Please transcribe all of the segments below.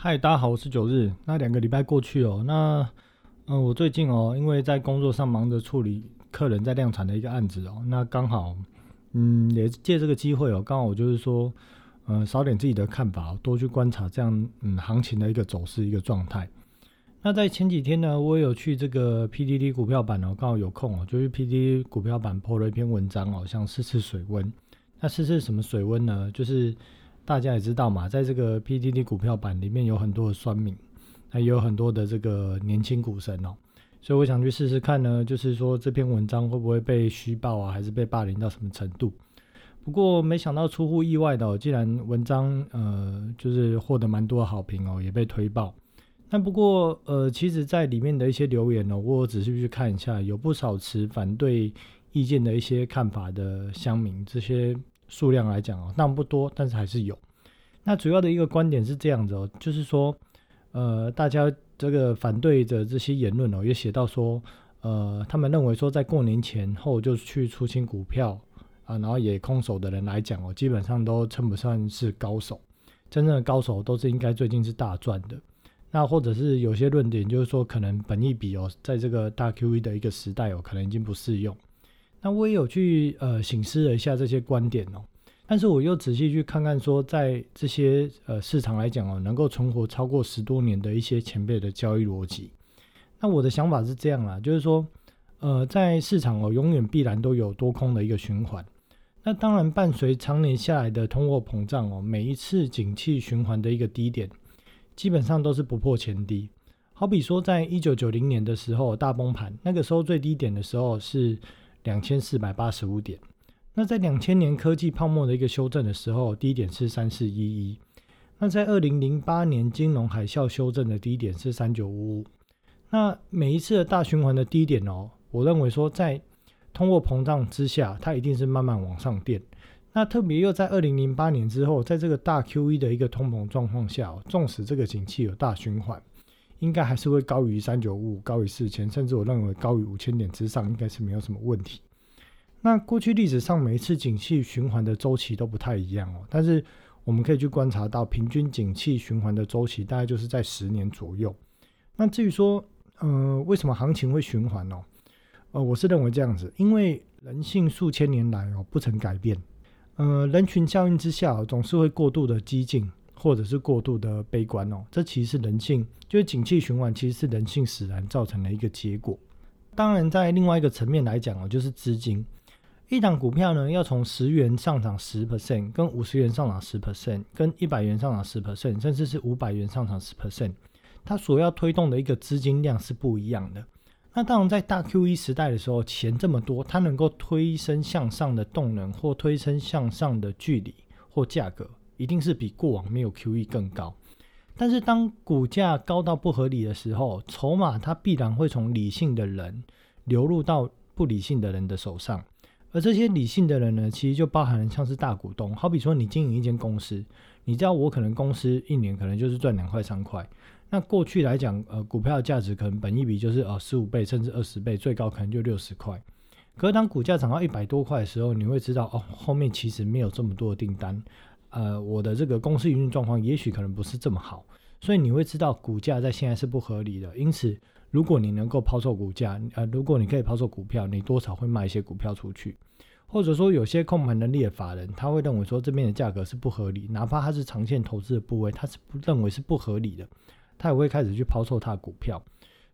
嗨，大家好，我是九日。那两个礼拜过去哦，那嗯，我最近哦，因为在工作上忙着处理客人在量产的一个案子哦，那刚好嗯，也借这个机会哦，刚好我就是说，嗯，少点自己的看法，多去观察这样嗯行情的一个走势一个状态。那在前几天呢，我有去这个 PDD 股票版哦，刚好有空哦，就去 PDD 股票版 po 了一篇文章哦，想试试水温。那试试什么水温呢？就是大家也知道嘛，在这个 PTD 股票版里面有很多的酸民，那也有很多的这个年轻股神哦，所以我想去试试看呢，就是说这篇文章会不会被虚报啊，还是被霸凌到什么程度？不过没想到出乎意外的哦，既然文章呃就是获得蛮多的好评哦，也被推爆。那不过呃，其实在里面的一些留言哦，我仔细去看一下，有不少持反对意见的一些看法的乡民，这些。数量来讲哦，那不多，但是还是有。那主要的一个观点是这样子哦，就是说，呃，大家这个反对的这些言论哦，也写到说，呃，他们认为说，在过年前后就去出清股票啊，然后也空手的人来讲哦，基本上都称不上是高手。真正的高手都是应该最近是大赚的。那或者是有些论点就是说，可能本一比哦，在这个大 Q E 的一个时代哦，可能已经不适用。那我也有去呃醒思了一下这些观点哦，但是我又仔细去看看说，在这些呃市场来讲哦，能够存活超过十多年的一些前辈的交易逻辑。那我的想法是这样啦，就是说呃在市场哦，永远必然都有多空的一个循环。那当然伴随常年下来的通货膨胀哦，每一次景气循环的一个低点，基本上都是不破前低。好比说在一九九零年的时候大崩盘，那个时候最低点的时候是。两千四百八十五点，那在两千年科技泡沫的一个修正的时候，低点是三四一一。那在二零零八年金融海啸修正的低点是三九五五。那每一次的大循环的低点哦，我认为说在通货膨胀之下，它一定是慢慢往上垫。那特别又在二零零八年之后，在这个大 Q E 的一个通膨状况下，纵使这个景气有大循环。应该还是会高于三九五，高于四千，甚至我认为高于五千点之上，应该是没有什么问题。那过去历史上每一次景气循环的周期都不太一样哦，但是我们可以去观察到，平均景气循环的周期大概就是在十年左右。那至于说，呃，为什么行情会循环呢？呃，我是认为这样子，因为人性数千年来哦不曾改变，呃，人群效应之下总是会过度的激进。或者是过度的悲观哦，这其实是人性，就是景气循环其实是人性使然造成的一个结果。当然，在另外一个层面来讲哦，就是资金，一档股票呢要从十元上涨十 percent，跟五十元上涨十 percent，跟一百元上涨十 percent，甚至是五百元上涨十 percent，它所要推动的一个资金量是不一样的。那当然，在大 Q E 时代的时候，钱这么多，它能够推升向上的动能或推升向上的距离或价格。一定是比过往没有 QE 更高，但是当股价高到不合理的时候，筹码它必然会从理性的人流入到不理性的人的手上，而这些理性的人呢，其实就包含了像是大股东，好比说你经营一间公司，你知道我可能公司一年可能就是赚两块三块，那过去来讲，呃，股票的价值可能本一笔就是呃十五倍甚至二十倍，最高可能就六十块，可是当股价涨到一百多块的时候，你会知道哦，后面其实没有这么多的订单。呃，我的这个公司营运状况也许可能不是这么好，所以你会知道股价在现在是不合理的。因此，如果你能够抛售股价，呃，如果你可以抛售股票，你多少会卖一些股票出去，或者说有些控盘能力的法人，他会认为说这边的价格是不合理，哪怕他是长线投资的部位，他是不认为是不合理的，他也会开始去抛售他的股票。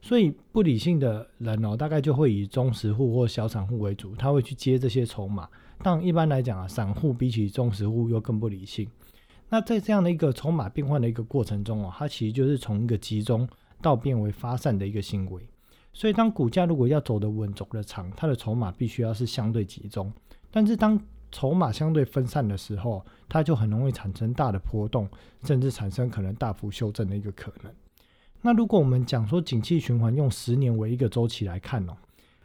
所以不理性的人哦，大概就会以中实户或小散户为主，他会去接这些筹码。但一般来讲啊，散户比起中实户又更不理性。那在这样的一个筹码变换的一个过程中哦，它其实就是从一个集中到变为发散的一个行为。所以当股价如果要走得稳、走得长，它的筹码必须要是相对集中。但是当筹码相对分散的时候，它就很容易产生大的波动，甚至产生可能大幅修正的一个可能。那如果我们讲说景气循环用十年为一个周期来看哦，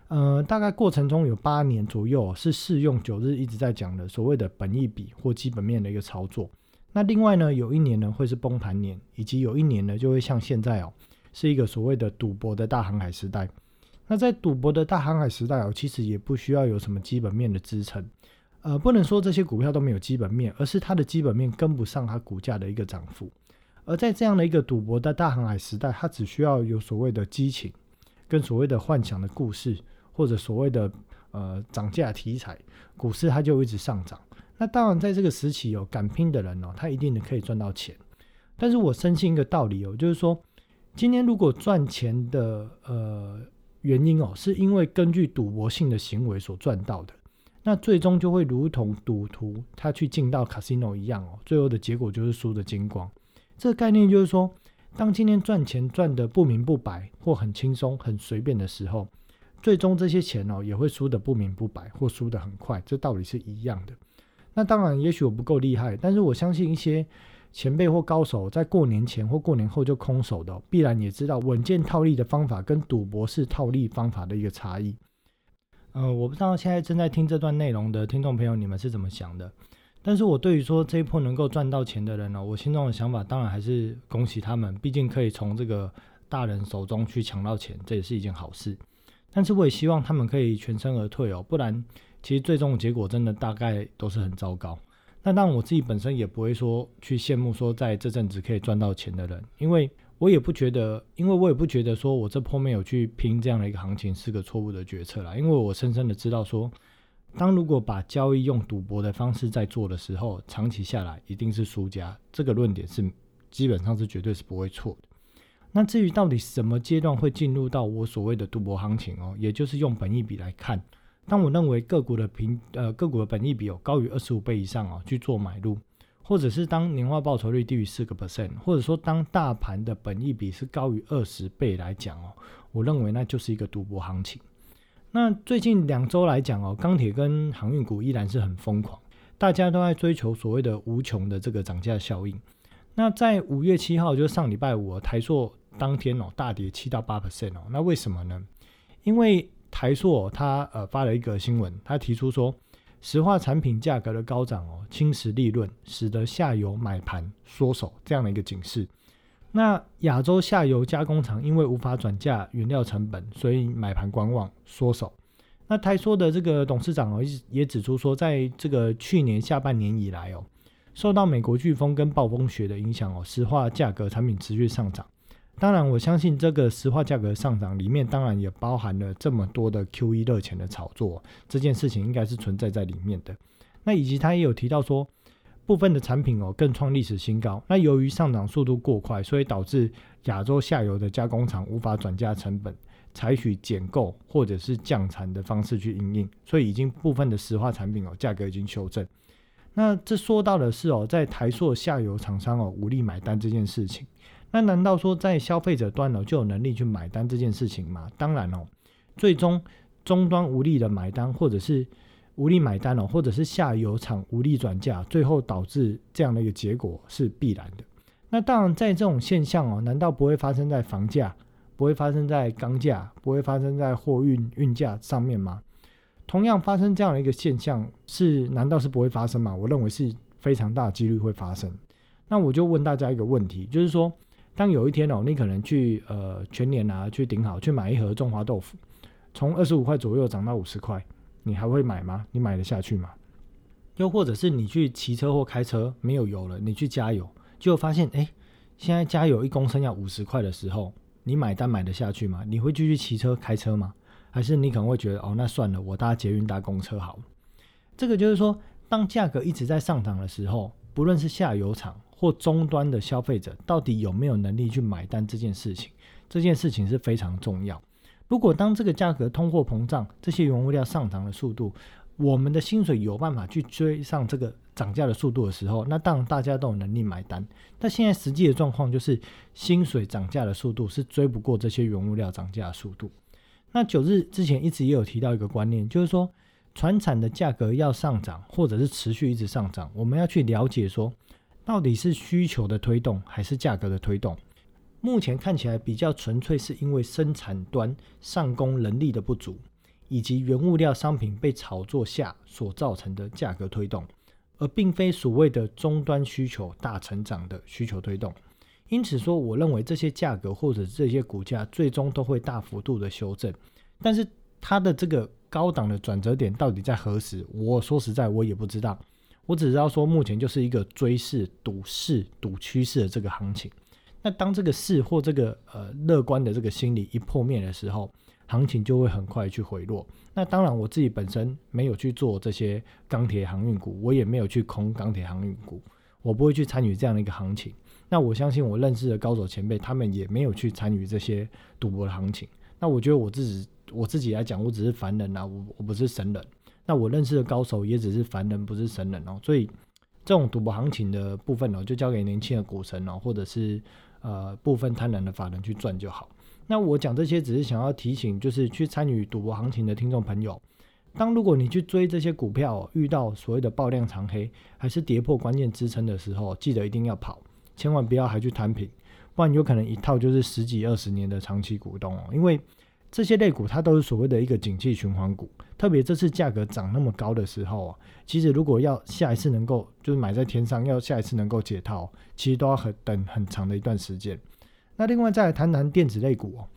呃，大概过程中有八年左右是适用九日一直在讲的所谓的本益比或基本面的一个操作。那另外呢，有一年呢会是崩盘年，以及有一年呢就会像现在哦，是一个所谓的赌博的大航海时代。那在赌博的大航海时代哦，其实也不需要有什么基本面的支撑，呃，不能说这些股票都没有基本面，而是它的基本面跟不上它股价的一个涨幅。而在这样的一个赌博的大航海时代，它只需要有所谓的激情，跟所谓的幻想的故事，或者所谓的呃涨价题材，股市它就一直上涨。那当然，在这个时期有敢拼的人哦，他一定可以赚到钱。但是我深信一个道理哦，就是说，今天如果赚钱的呃原因哦，是因为根据赌博性的行为所赚到的，那最终就会如同赌徒他去进到 casino 一样哦，最后的结果就是输的精光。这个概念就是说，当今天赚钱赚得不明不白或很轻松很随便的时候，最终这些钱哦也会输得不明不白或输得很快，这道理是一样的。那当然，也许我不够厉害，但是我相信一些前辈或高手在过年前或过年后就空手的，必然也知道稳健套利的方法跟赌博式套利方法的一个差异。呃，我不知道现在正在听这段内容的听众朋友你们是怎么想的，但是我对于说这一波能够赚到钱的人呢，我心中的想法当然还是恭喜他们，毕竟可以从这个大人手中去抢到钱，这也是一件好事。但是我也希望他们可以全身而退哦，不然。其实最终的结果真的大概都是很糟糕。那当然我自己本身也不会说去羡慕说在这阵子可以赚到钱的人，因为我也不觉得，因为我也不觉得说我这破没有去拼这样的一个行情是个错误的决策啦。因为我深深的知道说，当如果把交易用赌博的方式在做的时候，长期下来一定是输家。这个论点是基本上是绝对是不会错的。那至于到底什么阶段会进入到我所谓的赌博行情哦，也就是用本益比来看。当我认为个股的平呃个股的本益比有高于二十五倍以上哦，去做买入，或者是当年化报酬率低于四个 percent，或者说当大盘的本益比是高于二十倍来讲哦，我认为那就是一个赌博行情。那最近两周来讲哦，钢铁跟航运股依然是很疯狂，大家都在追求所谓的无穷的这个涨价效应。那在五月七号，就是上礼拜五台硕当天哦大跌七到八 percent 哦，那为什么呢？因为台塑他呃发了一个新闻，他提出说，石化产品价格的高涨哦，侵蚀利润，使得下游买盘缩手这样的一个警示。那亚洲下游加工厂因为无法转嫁原料成本，所以买盘观望缩手。那台塑的这个董事长哦也指出说，在这个去年下半年以来哦，受到美国飓风跟暴风雪的影响哦，石化价格产品持续上涨。当然，我相信这个石化价格上涨里面，当然也包含了这么多的 Q E 热钱的炒作，这件事情应该是存在在里面的。那以及他也有提到说，部分的产品哦更创历史新高。那由于上涨速度过快，所以导致亚洲下游的加工厂无法转嫁成本，采取减购或者是降产的方式去应应，所以已经部分的石化产品哦价格已经修正。那这说到的是哦，在台塑下游厂商哦无力买单这件事情。那难道说在消费者端呢就有能力去买单这件事情吗？当然哦，最终终端无力的买单，或者是无力买单哦，或者是下游厂无力转嫁，最后导致这样的一个结果是必然的。那当然，在这种现象哦，难道不会发生在房价，不会发生在钢价，不会发生在货运运价上面吗？同样发生这样的一个现象，是难道是不会发生吗？我认为是非常大几率会发生。那我就问大家一个问题，就是说。当有一天哦，你可能去呃全年啊去顶好去买一盒中华豆腐，从二十五块左右涨到五十块，你还会买吗？你买得下去吗？又或者是你去骑车或开车没有油了，你去加油，就发现哎，现在加油一公升要五十块的时候，你买单买得下去吗？你会继续骑车开车吗？还是你可能会觉得哦，那算了，我搭捷运搭公车好了。这个就是说，当价格一直在上涨的时候，不论是下游厂。或终端的消费者到底有没有能力去买单这件事情，这件事情是非常重要。如果当这个价格通货膨胀，这些原物料上涨的速度，我们的薪水有办法去追上这个涨价的速度的时候，那当然大家都有能力买单。但现在实际的状况就是，薪水涨价的速度是追不过这些原物料涨价的速度。那九日之前一直也有提到一个观念，就是说，船产的价格要上涨，或者是持续一直上涨，我们要去了解说。到底是需求的推动还是价格的推动？目前看起来比较纯粹是因为生产端上工能力的不足，以及原物料商品被炒作下所造成的价格推动，而并非所谓的终端需求大成长的需求推动。因此说，我认为这些价格或者这些股价最终都会大幅度的修正，但是它的这个高档的转折点到底在何时？我说实在，我也不知道。我只知道说，目前就是一个追势、赌势、赌趋势的这个行情。那当这个势或这个呃乐观的这个心理一破灭的时候，行情就会很快去回落。那当然，我自己本身没有去做这些钢铁航运股，我也没有去空钢铁航运股，我不会去参与这样的一个行情。那我相信我认识的高手前辈，他们也没有去参与这些赌博的行情。那我觉得我自己我自己来讲，我只是凡人啊，我我不是神人。那我认识的高手也只是凡人，不是神人哦。所以这种赌博行情的部分哦，就交给年轻的股神哦，或者是呃部分贪婪的法人去赚就好。那我讲这些只是想要提醒，就是去参与赌博行情的听众朋友，当如果你去追这些股票，遇到所谓的爆量长黑，还是跌破关键支撑的时候，记得一定要跑。千万不要还去摊平，不然有可能一套就是十几二十年的长期股东哦。因为这些类股它都是所谓的一个景气循环股，特别这次价格涨那么高的时候啊，其实如果要下一次能够就是买在天上，要下一次能够解套，其实都要很等很长的一段时间。那另外再来谈谈电子类股哦，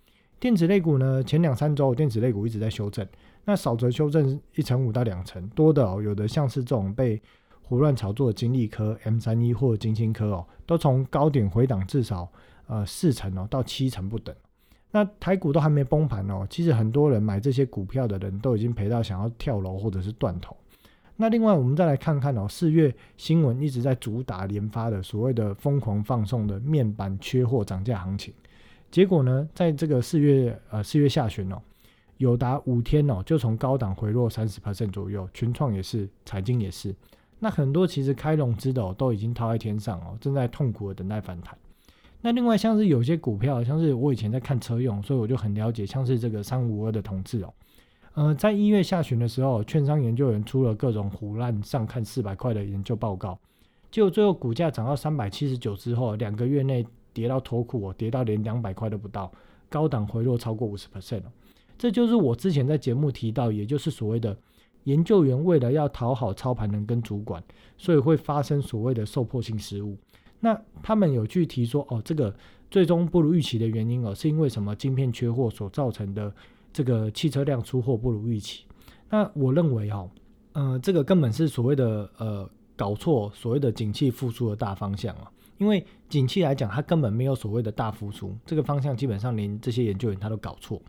电子类股呢前两三周电子类股一直在修正，那少则修正一成五到两成，多的哦有的像是这种被。胡乱炒作的金利科、M 三一或金星科哦，都从高点回档至少呃四成哦到七成不等。那台股都还没崩盘哦，其实很多人买这些股票的人都已经赔到想要跳楼或者是断头。那另外我们再来看看哦，四月新闻一直在主打连发的所谓的疯狂放送的面板缺货涨价行情，结果呢，在这个四月呃四月下旬哦，有达五天哦就从高档回落三十 percent 左右，群创也是，财经也是。那很多其实开融资的哦，都已经套在天上哦，正在痛苦的等待反弹。那另外像是有些股票，像是我以前在看车用，所以我就很了解，像是这个三五二的同志哦，呃，在一月下旬的时候，券商研究员出了各种胡乱上看四百块的研究报告，结果最后股价涨到三百七十九之后，两个月内跌到脱裤哦，跌到连两百块都不到，高档回落超过五十 percent，这就是我之前在节目提到，也就是所谓的。研究员为了要讨好操盘人跟主管，所以会发生所谓的受迫性失误。那他们有去提说，哦，这个最终不如预期的原因哦，是因为什么？晶片缺货所造成的这个汽车辆出货不如预期。那我认为哦，呃，这个根本是所谓的呃搞错所谓的景气复苏的大方向啊。因为景气来讲，它根本没有所谓的大复苏，这个方向基本上连这些研究员他都搞错。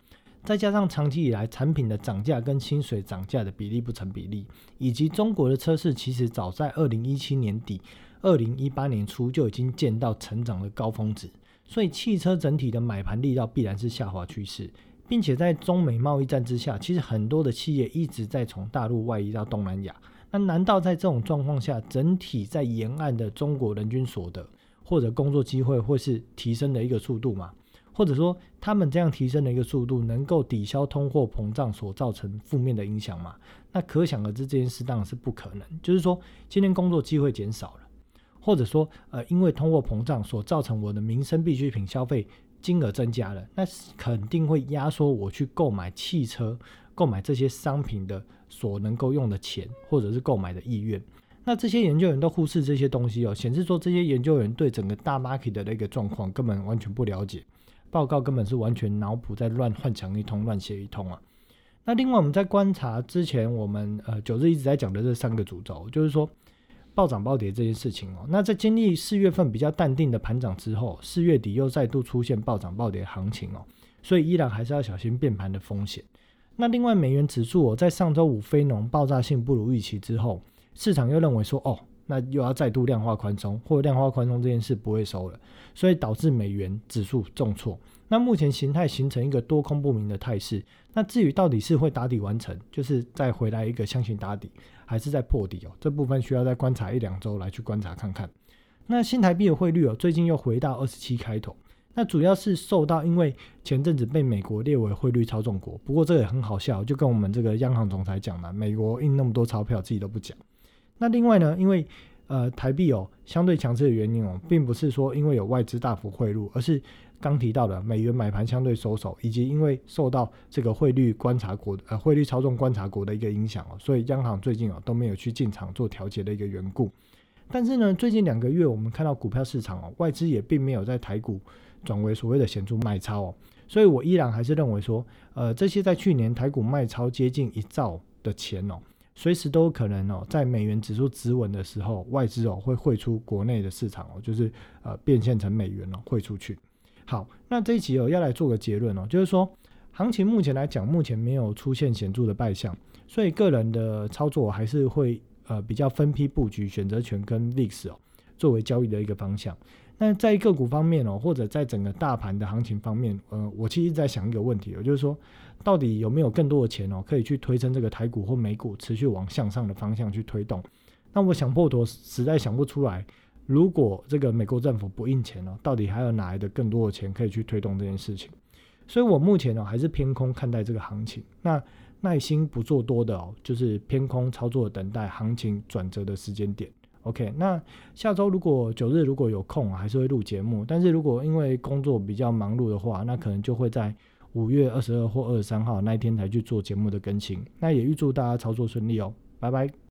再加上长期以来产品的涨价跟薪水涨价的比例不成比例，以及中国的车市其实早在二零一七年底、二零一八年初就已经见到成长的高峰值，所以汽车整体的买盘力道必然是下滑趋势，并且在中美贸易战之下，其实很多的企业一直在从大陆外移到东南亚。那难道在这种状况下，整体在沿岸的中国人均所得或者工作机会会是提升的一个速度吗？或者说，他们这样提升的一个速度，能够抵消通货膨胀所造成负面的影响吗？那可想而知，这件事当然是不可能。就是说，今天工作机会减少了，或者说，呃，因为通货膨胀所造成我的民生必需品消费金额增加了，那肯定会压缩我去购买汽车、购买这些商品的所能够用的钱，或者是购买的意愿。那这些研究员都忽视这些东西哦，显示说这些研究员对整个大 market 的那个状况根本完全不了解。报告根本是完全脑补在乱幻想一通、乱写一通啊！那另外我们在观察之前，我们呃九日一直在讲的这三个主轴，就是说暴涨暴跌这件事情哦。那在经历四月份比较淡定的盘涨之后，四月底又再度出现暴涨暴跌行情哦，所以依然还是要小心变盘的风险。那另外美元指数哦，在上周五非农爆炸性不如预期之后，市场又认为说哦。那又要再度量化宽松，或者量化宽松这件事不会收了，所以导致美元指数重挫。那目前形态形成一个多空不明的态势。那至于到底是会打底完成，就是再回来一个箱型打底，还是在破底哦？这部分需要再观察一两周来去观察看看。那新台币的汇率哦，最近又回到二十七开头。那主要是受到因为前阵子被美国列为汇率操纵国，不过这也很好笑，就跟我们这个央行总裁讲嘛，美国印那么多钞票，自己都不讲。那另外呢，因为呃台币哦相对强势的原因哦，并不是说因为有外资大幅汇入，而是刚提到的美元买盘相对收手，以及因为受到这个汇率观察国呃汇率操纵观察国的一个影响哦，所以央行最近哦都没有去进场做调节的一个缘故。但是呢，最近两个月我们看到股票市场哦，外资也并没有在台股转为所谓的显著卖超哦，所以我依然还是认为说，呃这些在去年台股卖超接近一兆的钱哦。随时都有可能哦，在美元指数止稳的时候，外资哦会汇出国内的市场哦，就是呃变现成美元哦汇出去。好，那这一集哦要来做个结论哦，就是说行情目前来讲，目前没有出现显著的败象，所以个人的操作还是会呃比较分批布局选择权跟 VIX 哦作为交易的一个方向。那在个股方面哦，或者在整个大盘的行情方面，呃，我其实在想一个问题，就是说到底有没有更多的钱哦可以去推升这个台股或美股持续往向上的方向去推动？那我想破头实在想不出来。如果这个美国政府不印钱哦，到底还有哪来的更多的钱可以去推动这件事情？所以我目前呢还是偏空看待这个行情。那耐心不做多的哦，就是偏空操作，等待行情转折的时间点。OK，那下周如果九日如果有空，还是会录节目。但是如果因为工作比较忙碌的话，那可能就会在五月二十二或二十三号那一天才去做节目的更新。那也预祝大家操作顺利哦，拜拜。